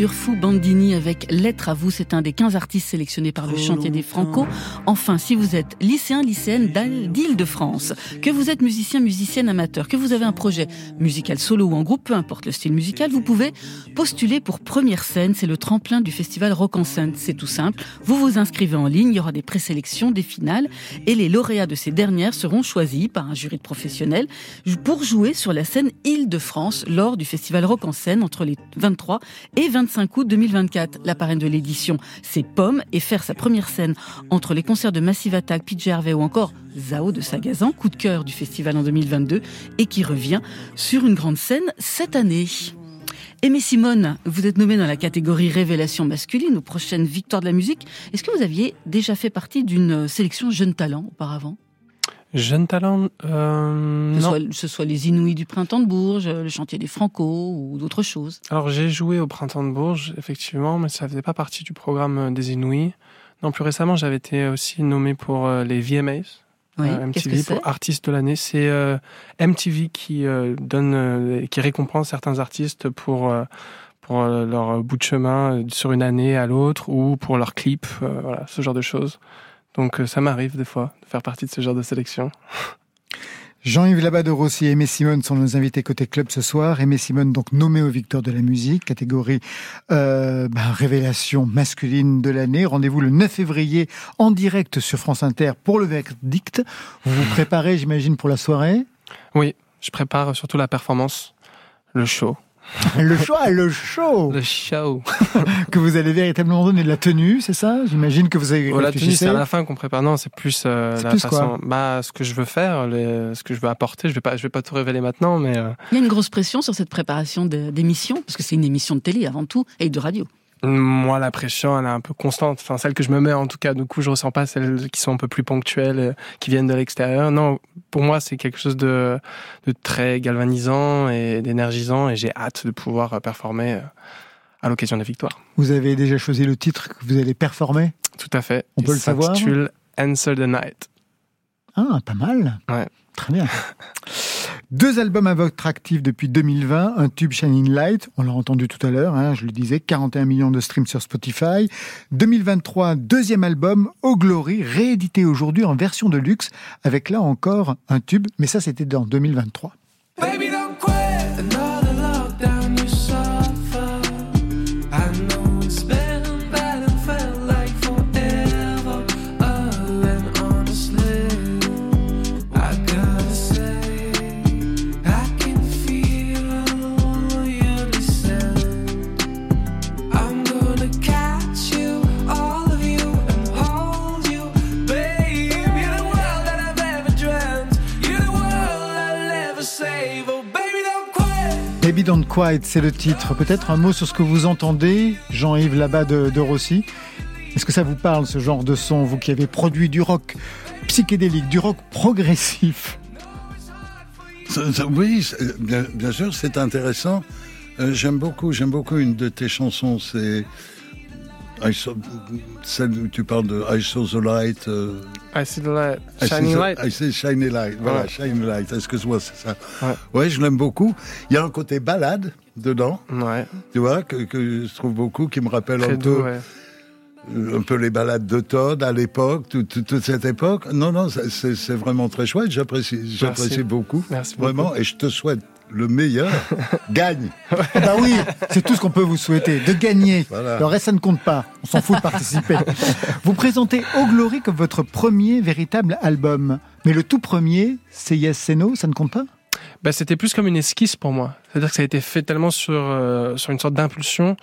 Arthur Fou Bandini avec Lettre à vous, c'est un des 15 artistes sélectionnés par le chantier des Franco. Enfin, si vous êtes lycéen, lycéenne d'Île-de-France, que vous êtes musicien, musicienne amateur, que vous avez un projet musical solo ou en groupe, peu importe le style musical, vous pouvez postuler pour première scène. C'est le tremplin du festival Rock en scène. C'est tout simple. Vous vous inscrivez en ligne, il y aura des présélections, des finales, et les lauréats de ces dernières seront choisis par un jury de professionnels pour jouer sur la scène Île-de-France lors du festival Rock en scène entre les 23 et 25 août 2024. La parraine de l'édition, c'est Pomme, et faire sa première scène entre les concerts de Massive Attack, PJ Harvey ou encore Zao de Sagazan, coup de cœur du festival en 2022, et qui revient sur une grande scène cette année. Aimé Simone, vous êtes nommée dans la catégorie Révélation masculine aux prochaines victoires de la musique. Est-ce que vous aviez déjà fait partie d'une sélection jeune talent auparavant? Jeune talent, euh, Que ce soit, ce soit les Inouïs du Printemps de Bourges, le chantier des Franco ou d'autres choses. Alors j'ai joué au Printemps de Bourges, effectivement, mais ça faisait pas partie du programme euh, des Inouïs. Non, plus récemment, j'avais été aussi nommé pour euh, les VMAs. Oui, euh, MTV pour artiste de l'année. C'est euh, MTV qui euh, donne, euh, qui récompense certains artistes pour euh, pour euh, leur bout de chemin euh, sur une année à l'autre ou pour leurs clips, euh, voilà, ce genre de choses. Donc euh, ça m'arrive des fois de faire partie de ce genre de sélection. Jean-Yves Labade Rossi et Aimé Simone sont nos invités côté club ce soir. Aimé Simone, donc nommé aux Victoires de la musique, catégorie euh, ben, révélation masculine de l'année. Rendez-vous le 9 février en direct sur France Inter pour le verdict. Vous vous préparez, j'imagine, pour la soirée? Oui, je prépare surtout la performance, le show. Le show, le show Le show. Que vous allez véritablement donner de la tenue, c'est ça? J'imagine que vous avez Oh, la tenue, c'est à la fin qu'on prépare. Non, c'est plus euh, la plus façon. quoi bah, ce que je veux faire, les- ce que je veux apporter. Je vais pas, je vais pas tout révéler maintenant, mais euh, Il y a une grosse pression sur cette préparation d'émission, parce que c'est une émission de télé avant tout, et de radio. Moi, la pression, elle est un peu constante. Enfin, celle que je me mets, en tout cas, du coup, je ressens pas celles qui sont un peu plus ponctuelles, euh, qui viennent de l'extérieur. Non, pour moi, c'est quelque chose de, de très galvanisant et d'énergisant, et j'ai hâte de pouvoir euh, performer euh, à l'occasion des victoires. Vous avez déjà choisi le titre que vous allez performer? Tout à fait. On peut le savoir? s'intitule Answer the Night. Ah, pas mal. Ouais. Très bien. Deux albums à votre actif depuis 2020, un tube Shining Light, on l'a entendu tout à l'heure, hein, je le disais, 41 millions de streams sur Spotify. 2023, deuxième album, Oh Glory, réédité aujourd'hui en version de luxe, avec là encore un tube, mais ça c'était dans 2023. Baby, Baby Don't Quiet, c'est le titre. Peut-être un mot sur ce que vous entendez, Jean-Yves là-bas de, Rossi. Est-ce que ça vous parle, ce genre de son, vous qui avez produit du rock psychédélique, du rock progressif? Oui, bien sûr, c'est intéressant. Euh, j'aime beaucoup, j'aime beaucoup une de tes chansons, c'est I saw- celle où tu parles de I saw the light. euh, I see the light. Shining light. I see shiny light. Voilà, Ouais. shiny light. Excuse-moi, c'est ça. Ouais. Ouais, je l'aime beaucoup. Il y a un côté balade dedans. Ouais. Tu vois, que, que je trouve beaucoup, qui me rappelle Très un peu. ouais. euh, un peu les balades de Todd à l'époque, tout- tout- toute cette époque. Non, non, c'est- vraiment très chouette. J'apprécie, j'apprécie beaucoup. Merci Vraiment, beaucoup. et je te souhaite le meilleur. Gagne. Ah bah oui, c'est tout ce qu'on peut vous souhaiter, de gagner. Voilà. Le reste, ça ne compte pas. On s'en fout de participer. vous présentez Oh Glory comme votre premier véritable album. Mais le tout premier, c'est Yes, c'est No, ça ne compte pas? Bah, c'était plus comme une esquisse pour moi. C'est-à-dire que ça a été fait tellement sur, euh, sur une sorte d'impulsion.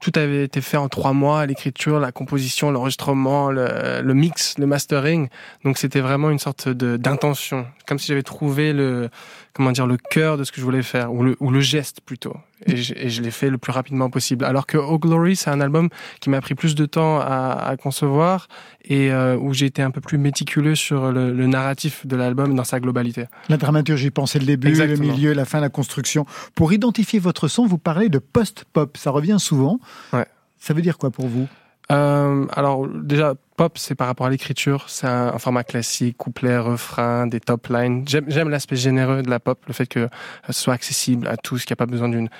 Tout avait été fait en trois mois, l'écriture, la composition, l'enregistrement, le, le mix, le mastering. Donc c'était vraiment une sorte de d'intention, comme si j'avais trouvé le comment dire le cœur de ce que je voulais faire ou le ou le geste plutôt. Et je, et je l'ai fait le plus rapidement possible. Alors que Oh Glory, c'est un album qui m'a pris plus de temps à, à concevoir et euh, où j'ai été un peu plus méticuleux sur le, le narratif de l'album dans sa globalité. La dramaturgie, pensez le début, Exactement. le milieu, la fin, la construction. Pour identifier votre son, vous parlez de post-pop. Ça revient souvent. Ouais. Ça veut dire quoi pour vous? Euh, alors déjà pop c'est par rapport à l'écriture. C'est un, format classique couplet refrain des top lines. J'aime l'aspect généreux de la pop le fait que euh, ce soit accessible à tous qu'il n'y a pas besoin d'une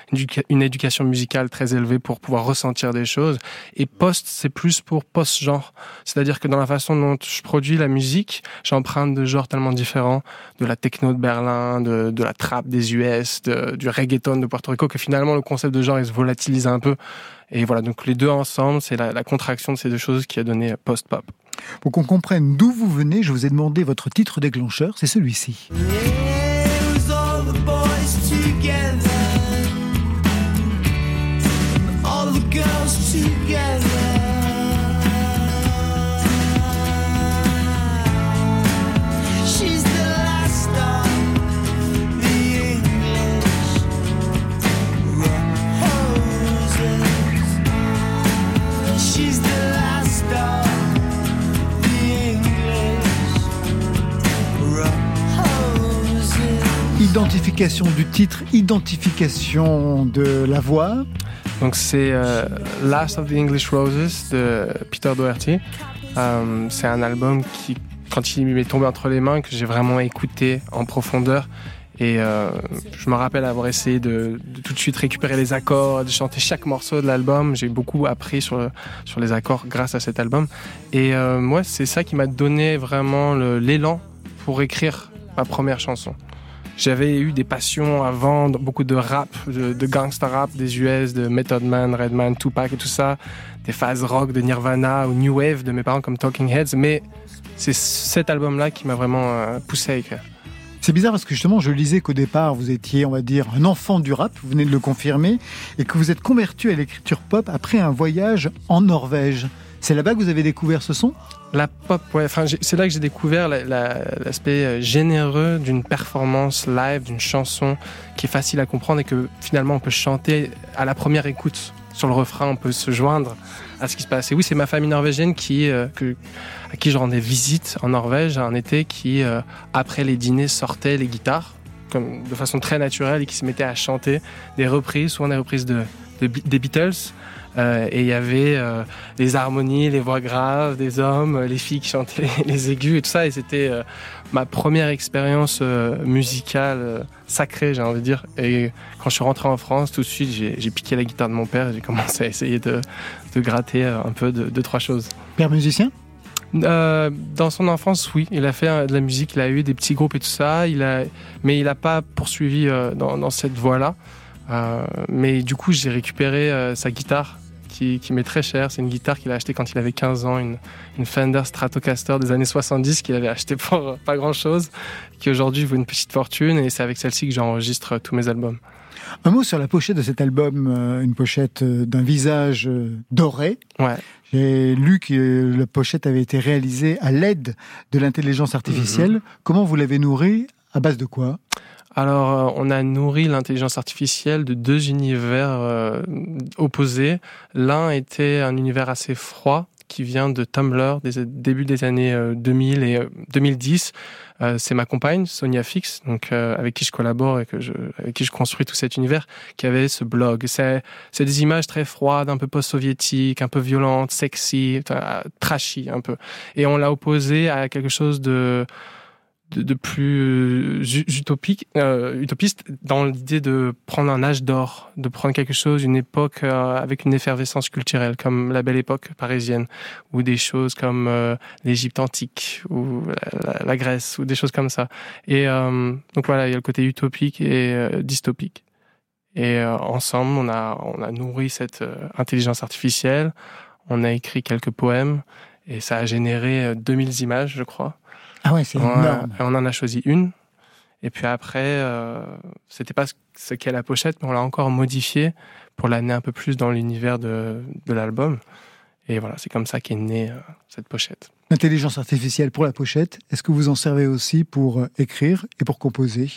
une éducation musicale très élevée pour pouvoir ressentir des choses. Et post c'est plus pour post genre c'est-à-dire que dans la façon dont je produis la musique j'emprunte de genres tellement différents. De la techno de Berlin de, de la trap des US de- du reggaeton de Puerto Rico que finalement le concept de genre il se volatilise un peu et voilà, donc les deux ensemble, c'est la, la contraction de ces deux choses qui a donné post-pop. Pour qu'on comprenne d'où vous venez, je vous ai demandé votre titre déclencheur, c'est celui-ci. Du titre, identification de la voix. Donc c'est euh, Last of the English Roses de Peter Doherty. Euh, c'est un album qui, quand il m'est tombé entre les mains, que j'ai vraiment écouté en profondeur. Et euh, je me rappelle avoir essayé de, de tout de suite récupérer les accords, de chanter chaque morceau de l'album. J'ai beaucoup appris sur, sur les accords grâce à cet album. Et moi, c'est ça qui m'a donné vraiment l'élan pour écrire ma première chanson. J'avais eu des passions avant, beaucoup de rap, de, de gangsta rap des US, de Method Man, Redman, Tupac et tout ça, des phases rock de Nirvana ou New Wave de mes parents comme Talking Heads, mais c'est cet album-là qui m'a vraiment euh, poussé à écrire. C'est bizarre parce que justement, je lisais qu'au départ, vous étiez, on va dire, un enfant du rap, vous venez de le confirmer, et que vous êtes converti à l'écriture pop après un voyage en Norvège. C'est là-bas que vous avez découvert ce son? La pop, ouais, enfin, c'est là que j'ai découvert la- la- l'aspect euh, généreux d'une performance live, d'une chanson qui est facile à comprendre et que finalement on peut chanter à la première écoute. Sur le refrain, on peut se joindre à ce qui se passe. Et oui, c'est ma famille norvégienne qui, euh, à qui je rendais visite en Norvège un été qui, euh, après les dîners, sortait les guitares comme, de façon très naturelle et qui se mettait à chanter des reprises, souvent des reprises de, des Beatles. Euh, et il y avait euh, les harmonies, les voix graves des hommes, les filles qui chantaient les, aigus et tout ça. Et c'était euh, ma première expérience musicale sacrée, j'ai envie de dire. Et quand je suis rentré en France, tout de suite, j'ai piqué la guitare de mon père et j'ai commencé à essayer de, de gratter un peu de deux, trois choses. Père musicien? Euh, dans son enfance, oui, il a fait de la musique, il a eu des petits groupes et tout ça, il a, mais il n'a pas poursuivi euh, dans, dans cette voie-là. Euh, mais du coup, j'ai récupéré sa guitare qui, qui m'est très chère. C'est une guitare qu'il a achetée quand il avait 15 ans, une, une Fender Stratocaster des années 70 qu'il avait acheté pour pas grand-chose, qui aujourd'hui vaut une petite fortune. Et c'est avec celle-ci que j'enregistre tous mes albums. Un mot sur la pochette de cet album, euh, une pochette euh, d'un visage euh, doré. Ouais. J'ai lu que la pochette avait été réalisée à l'aide de l'intelligence artificielle. Mhm. Comment vous l'avez nourrie? À base de quoi? Alors, euh, on a nourri l'intelligence artificielle de deux univers euh, opposés. L'un était un univers assez froid qui vient de Tumblr des des années euh, 2000 et euh, 2010. Euh, c'est ma compagne Sonia Fix, donc euh, avec qui je collabore et que je, avec qui je construis tout cet univers, qui avait ce blog. C'est, c'est des images très froides, un peu post-soviétiques, un peu violentes, sexy, euh, trashy un peu. Et on l'a opposé à quelque chose de de, plus euh, utopique, euh, utopiste dans l'idée de prendre un âge d'or, de prendre quelque chose, une époque euh, avec une effervescence culturelle, comme la belle époque parisienne, ou des choses comme euh, l'Égypte antique, ou la, Grèce, ou des choses comme ça. Et euh, donc voilà, il y a le côté utopique et euh, dystopique. Et ensemble, on a, on a nourri cette intelligence artificielle, on a écrit quelques poèmes, et ça a généré euh, 2000 images, je crois. Ah ouais, c'est énorme. on en a choisi une. Et puis après, euh, c'était pas ce- qu'est la pochette, mais on l'a encore modifié pour l'amener un peu plus dans l'univers de, de l'album. Et voilà, c'est comme ça qu'est née euh, cette pochette. L'intelligence artificielle pour la pochette, est-ce que vous en servez aussi pour euh, écrire et pour composer?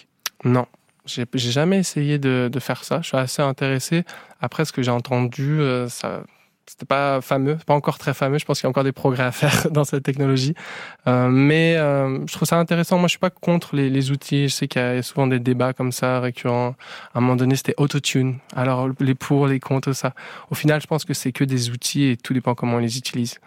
Non, j'ai j'ai jamais essayé de, de faire ça. Je suis assez intéressé. Après, ce que j'ai entendu, euh, ça. C'était pas fameux, pas encore très fameux. Je pense qu'il y a encore des progrès à faire dans cette technologie, Euh, mais euh, je trouve ça intéressant. Moi, je suis pas contre les, les outils. Je sais qu'il y a souvent des débats comme ça récurrents. À un moment donné, c'était autotune. Alors les pour, les contre, ça. Au final, je pense que c'est que des outils et tout dépend comment on les utilise.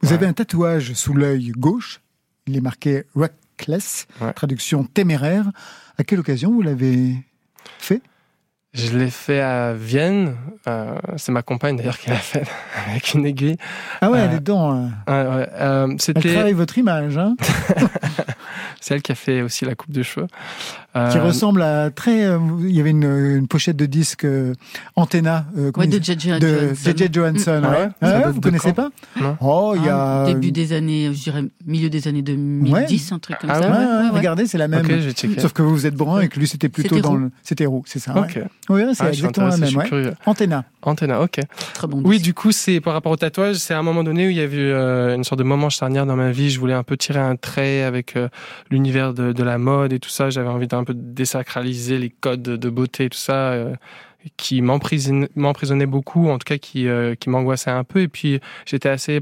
Vous avez un tatouage sous l'œil gauche. Il est marqué Reckless, traduction téméraire. À quelle occasion vous l'avez fait? Je l'ai fait à Vienne. Euh, c'est ma compagne d'ailleurs qui l'a fait avec une aiguille. Ah ouais, Euh, elle est dedans. hein. Ouais, ouais, euh, Elle c'était travaille votre image, hein, c'est elle qui a fait aussi la coupe de cheveux. Qui Euh, ressemble à très. euh, il y avait une, une pochette de disque euh, Antenna euh, Ouais, de J.J. de Johansson. J.J. Johansson. Ah ouais. ouais Ah vous connaissez pas Non. Oh, il y Ah, a début des années, je dirais milieu des années 2010, un truc comme Ah ça. Ouais, ouais, ouais, ouais, ouais. Regardez, c'est la même. Ok, je vais checker. Sauf que vous êtes brun et que lui c'était plutôt dans roux. le. C'était roux, c'est ça. Ok. Ouais, Ouais, c'est Ah, exactement la même. je suis ouais. curieux. Antenna. Antenna, ok. Très bon. Oui, du coup, c'est par rapport au tatouage, c'est un moment donné où il y a eu une sorte de moment charnière dans ma vie. Je voulais un peu tirer un trait avec l'univers de, de la mode et tout ça. J'avais envie d'un peu désacraliser les codes de beauté tout ça. euh, qui m'emprisonnaient beaucoup, en tout cas qui, euh, qui m'angoissaient un peu. Et puis j'étais assez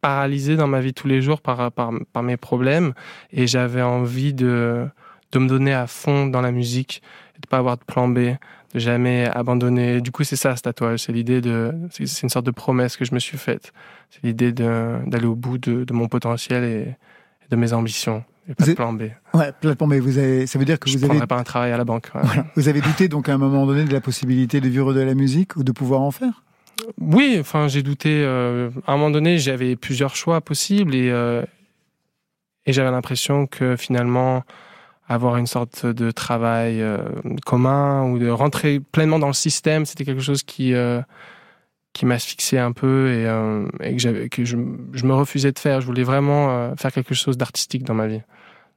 paralysé dans ma vie tous les jours par, par, par mes problèmes et j'avais envie de, de me donner à fond dans la musique, de pas avoir de plan B, de jamais abandonner. Du coup, c'est ça ce tatouage. C'est l'idée de, c'est une sorte de promesse que je me suis faite. C'est l'idée d'aller au bout de, de mon potentiel et de mes ambitions. Et pas Vous de plan B. Ouais, mais vous avez, ça veut dire que Je vous avez, pas un travail à la banque. ouais. voilà, vous avez douté donc à un moment donné de la possibilité de vivre de la musique ou de pouvoir en faire? Oui, enfin, j'ai douté. euh, à un moment donné, j'avais plusieurs choix possibles et, euh, et j'avais l'impression que finalement, avoir une sorte de travail euh, commun ou de rentrer pleinement dans le système, c'était quelque chose qui qui m'asphyxiait un peu et, euh, et que, je, je me refusais de faire. Je voulais vraiment euh, faire quelque chose d'artistique dans ma vie.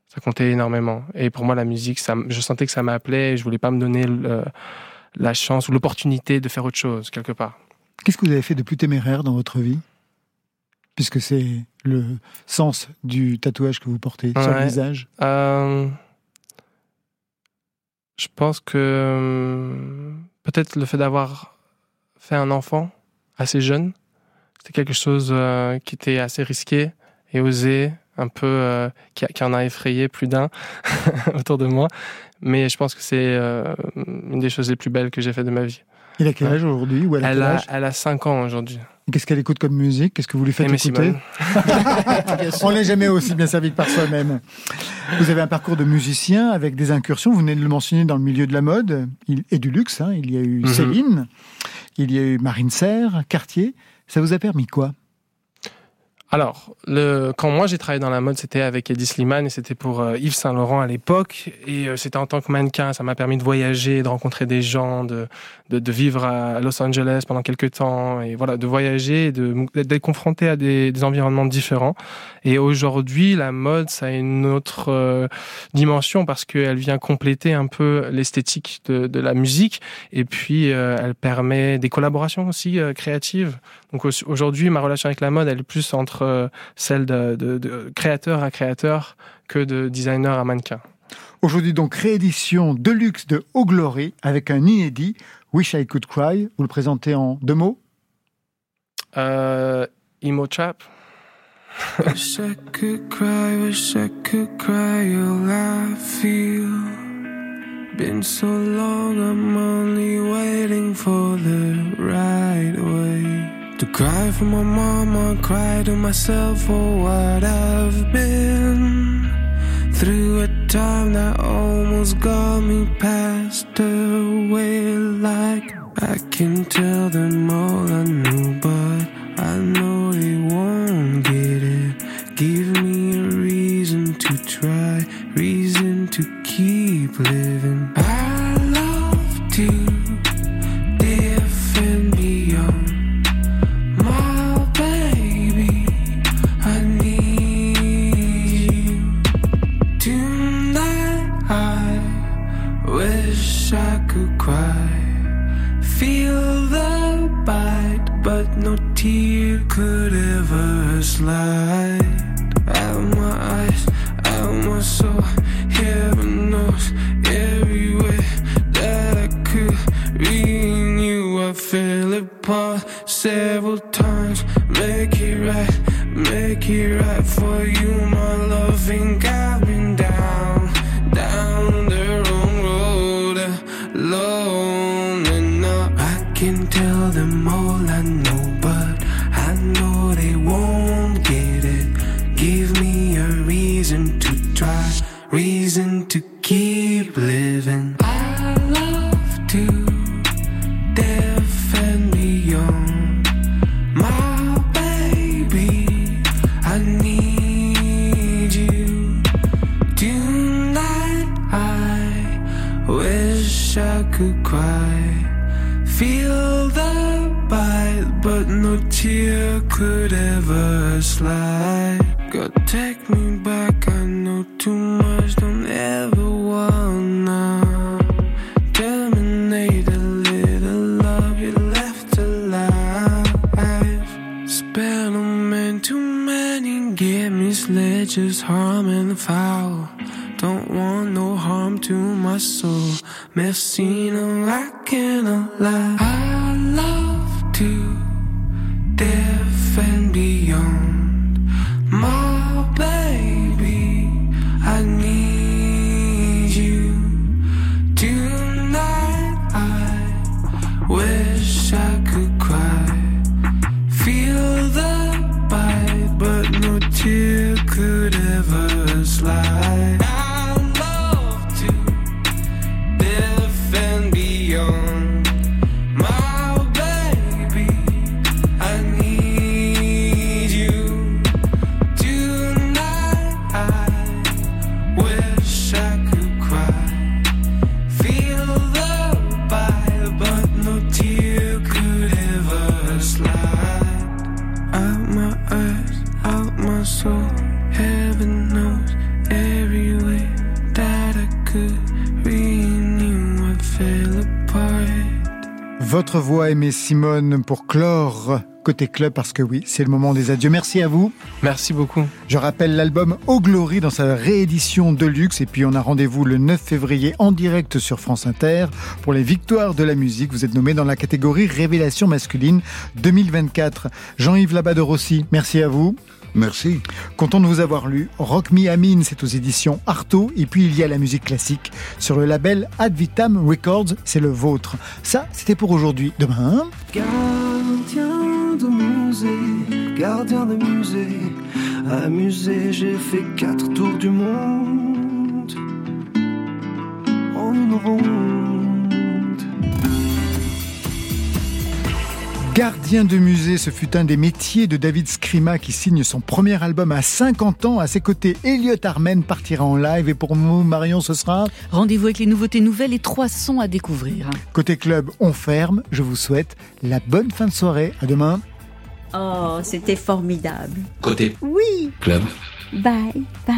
Ça comptait énormément. Et pour moi, la musique, ça, je sentais que ça m'appelait et je voulais pas me donner le- la chance ou l'opportunité de faire autre chose quelque part. Qu'est-ce que vous avez fait de plus téméraire dans votre vie? Puisque c'est le sens du tatouage que vous portez sur le visage. Euh, je pense que euh, peut-être le fait d'avoir fait un enfant assez jeune, c'était quelque chose euh, qui était assez risqué et osé, un peu euh, qui, a- qui en a effrayé plus d'un autour de moi. Mais je pense que c'est euh, une des choses les plus belles que j'ai fait de ma vie. Il a quel âge aujourd'hui ou elle a Elle quel a, âge? elle a 5 ans aujourd'hui. Qu'est-ce qu'elle écoute comme musique? Qu'est-ce que vous lui faites écouter? On n'est jamais aussi bien servi que par soi-même. Vous avez un parcours de musicien avec des incursions. Vous venez de le mentionner dans le milieu de la mode et du luxe. hein. Il y a eu Mhm. Céline, il y a eu Marine Serre, Cartier. Ça vous a permis quoi? Alors, le, quand moi j'ai travaillé dans la mode, c'était avec Eddie Slimane et c'était pour euh, Yves Saint Laurent à l'époque. Et euh, c'était en tant que mannequin, ça m'a permis de voyager, de rencontrer des gens, de, de, de vivre à Los Angeles pendant quelques temps et voilà, de voyager, d'être confronté à des, des environnements différents. Et aujourd'hui, la mode, ça a une autre euh, dimension parce qu'elle vient compléter un peu l'esthétique de, de la musique et puis elle permet des collaborations aussi créatives. Donc au- aujourd'hui, ma relation avec la mode, elle est plus entre euh, celle de, de- de créateur à créateur que de designer à mannequin. Aujourd'hui donc réédition de luxe de Au Glory avec un inédit Wish I Could Cry. Vous le présentez en deux mots? Euh, emo chap. Wish I could cry, wish I could cry all I feel. Been so long, I'm only waiting for the right way. To cry for my mama, cry to myself for what I've been. Through a time that almost got me passed away. Like I can tell them all I knew, but I know they won't get it. Give me a reason to try, reason to keep living. I love to but no tear could ever slide out of my eyes, out of my soul. Simone, pour clore côté club, parce que oui, c'est le moment des adieux. Merci à vous. Merci beaucoup. Je rappelle l'album Au Glory dans sa réédition de luxe. Et puis on a rendez-vous le 9 février en direct sur France Inter pour les victoires de la musique. Vous êtes nommé dans la catégorie Révélation masculine 2024. Jean-Yves Labade Rossi, merci à vous. Merci. Content de vous avoir lu. Rock Me Amine, c'est aux éditions Artaud. Et puis il y a la musique classique sur le label Ad Vitam Records, c'est le vôtre. Ça, c'était pour aujourd'hui. Demain. Gardien de musée, gardien de musée, amusé, j'ai fait quatre tours du monde en une ronde. Gardien de musée, ce fut un des métiers de David Scrima qui signe son premier album à 50 ans. À ses côtés, Elliot Armen partira en live. Et pour nous, Marion, ce sera Rendez-vous avec les nouveautés nouvelles et trois sons à découvrir. Côté club, on ferme. Je vous souhaite la bonne fin de soirée. À demain. Oh, c'était formidable. Côté Oui. club. Bye, bye.